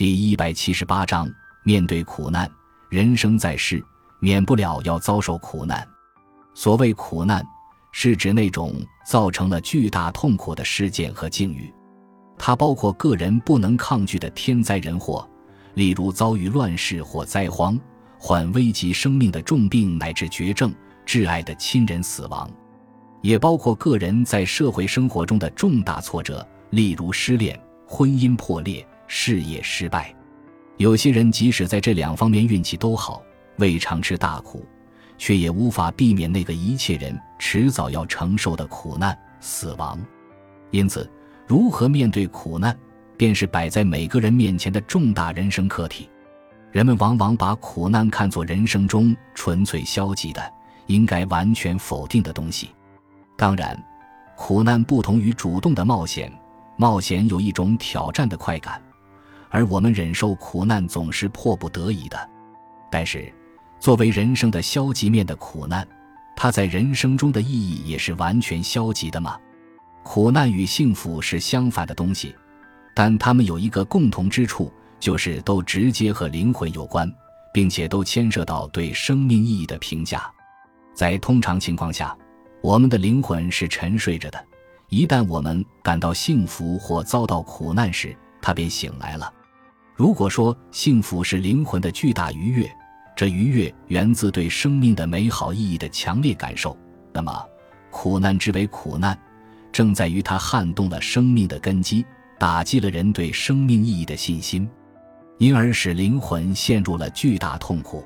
第一百七十八章：面对苦难，人生在世，免不了要遭受苦难。所谓苦难，是指那种造成了巨大痛苦的事件和境遇，它包括个人不能抗拒的天灾人祸，例如遭遇乱世或灾荒，患危及生命的重病乃至绝症，挚爱的亲人死亡，也包括个人在社会生活中的重大挫折，例如失恋、婚姻破裂。事业失败，有些人即使在这两方面运气都好，未尝吃大苦，却也无法避免那个一切人迟早要承受的苦难——死亡。因此，如何面对苦难，便是摆在每个人面前的重大人生课题。人们往往把苦难看作人生中纯粹消极的、应该完全否定的东西。当然，苦难不同于主动的冒险，冒险有一种挑战的快感。而我们忍受苦难总是迫不得已的，但是，作为人生的消极面的苦难，它在人生中的意义也是完全消极的吗？苦难与幸福是相反的东西，但它们有一个共同之处，就是都直接和灵魂有关，并且都牵涉到对生命意义的评价。在通常情况下，我们的灵魂是沉睡着的，一旦我们感到幸福或遭到苦难时，它便醒来了。如果说幸福是灵魂的巨大愉悦，这愉悦源自对生命的美好意义的强烈感受，那么苦难之为苦难，正在于它撼动了生命的根基，打击了人对生命意义的信心，因而使灵魂陷入了巨大痛苦。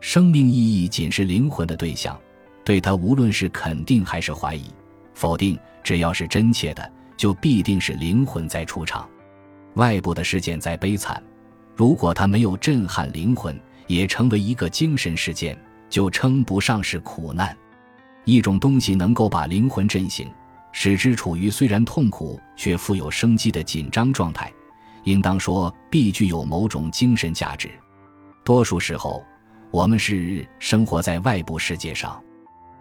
生命意义仅是灵魂的对象，对它无论是肯定还是怀疑、否定，只要是真切的，就必定是灵魂在出场。外部的事件再悲惨，如果它没有震撼灵魂，也成为一个精神事件，就称不上是苦难。一种东西能够把灵魂震醒，使之处于虽然痛苦却富有生机的紧张状态，应当说必具有某种精神价值。多数时候，我们是生活在外部世界上，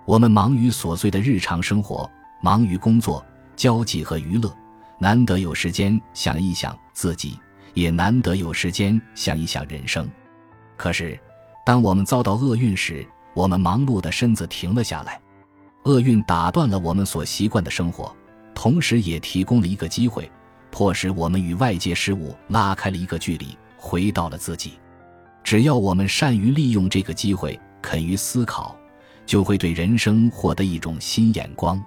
我们忙于琐碎的日常生活，忙于工作、交际和娱乐。难得有时间想一想自己，也难得有时间想一想人生。可是，当我们遭到厄运时，我们忙碌的身子停了下来。厄运打断了我们所习惯的生活，同时也提供了一个机会，迫使我们与外界事物拉开了一个距离，回到了自己。只要我们善于利用这个机会，肯于思考，就会对人生获得一种新眼光。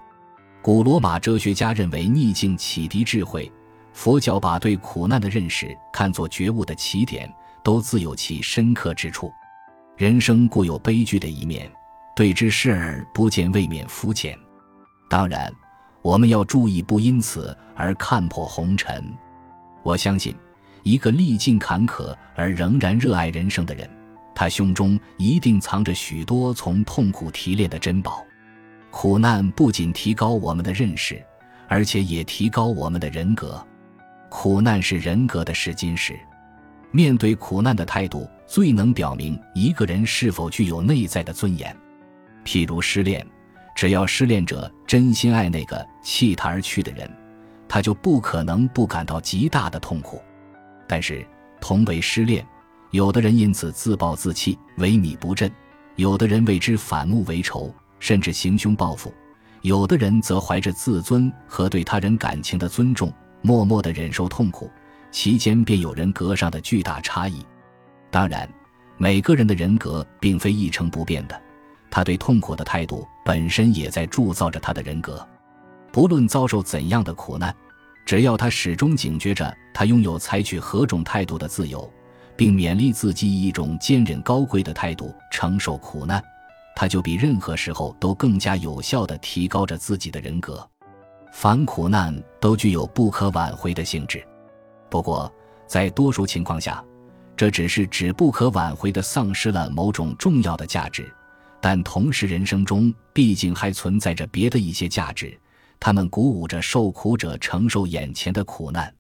古罗马哲学家认为逆境启迪智慧，佛教把对苦难的认识看作觉悟的起点，都自有其深刻之处。人生固有悲剧的一面，对之视而不见，未免肤浅。当然，我们要注意不因此而看破红尘。我相信，一个历尽坎坷而仍然热爱人生的人，他胸中一定藏着许多从痛苦提炼的珍宝。苦难不仅提高我们的认识，而且也提高我们的人格。苦难是人格的试金石，面对苦难的态度最能表明一个人是否具有内在的尊严。譬如失恋，只要失恋者真心爱那个弃他而去的人，他就不可能不感到极大的痛苦。但是，同为失恋，有的人因此自暴自弃、萎靡不振；有的人为之反目为仇。甚至行凶报复，有的人则怀着自尊和对他人感情的尊重，默默地忍受痛苦，其间便有人格上的巨大差异。当然，每个人的人格并非一成不变的，他对痛苦的态度本身也在铸造着他的人格。不论遭受怎样的苦难，只要他始终警觉着他拥有采取何种态度的自由，并勉励自己以一种坚韧高贵的态度承受苦难。他就比任何时候都更加有效地提高着自己的人格。凡苦难都具有不可挽回的性质，不过在多数情况下，这只是指不可挽回地丧失了某种重要的价值。但同时，人生中毕竟还存在着别的一些价值，他们鼓舞着受苦者承受眼前的苦难。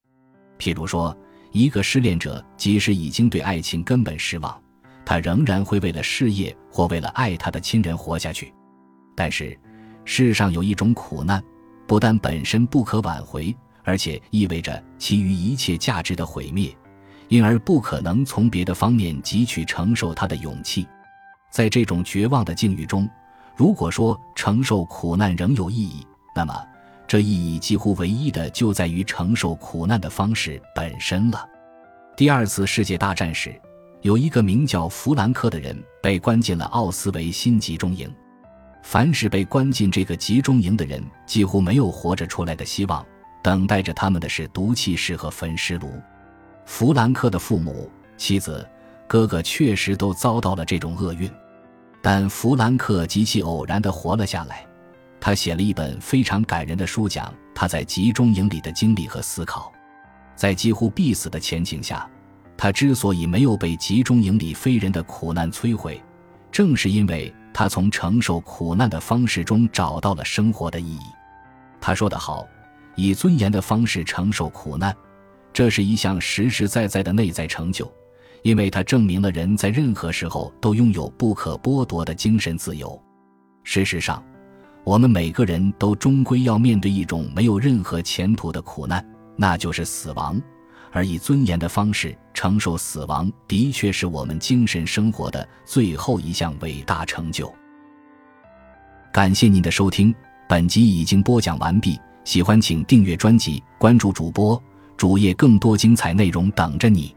譬如说，一个失恋者，即使已经对爱情根本失望。他仍然会为了事业或为了爱他的亲人活下去，但是世上有一种苦难，不但本身不可挽回，而且意味着其余一切价值的毁灭，因而不可能从别的方面汲取承受它的勇气。在这种绝望的境遇中，如果说承受苦难仍有意义，那么这意义几乎唯一的就在于承受苦难的方式本身了。第二次世界大战时，有一个名叫弗兰克的人被关进了奥斯维辛集中营。凡是被关进这个集中营的人，几乎没有活着出来的希望，等待着他们的是毒气室和焚尸炉。弗兰克的父母、妻子、哥哥确实都遭到了这种厄运，但弗兰克极其偶然地活了下来。他写了一本非常感人的书，讲他在集中营里的经历和思考。在几乎必死的前景下，他之所以没有被集中营里非人的苦难摧毁，正是因为。他从承受苦难的方式中找到了生活的意义。他说得好：“以尊严的方式承受苦难，这是一项实实在在的内在成就，因为它证明了人在任何时候都拥有不可剥夺的精神自由。事实上，我们每个人都终归要面对一种没有任何前途的苦难，那就是死亡。”而以尊严的方式承受死亡，的确是我们精神生活的最后一项伟大成就。感谢您的收听，本集已经播讲完毕。喜欢请订阅专辑，关注主播主页，更多精彩内容等着你。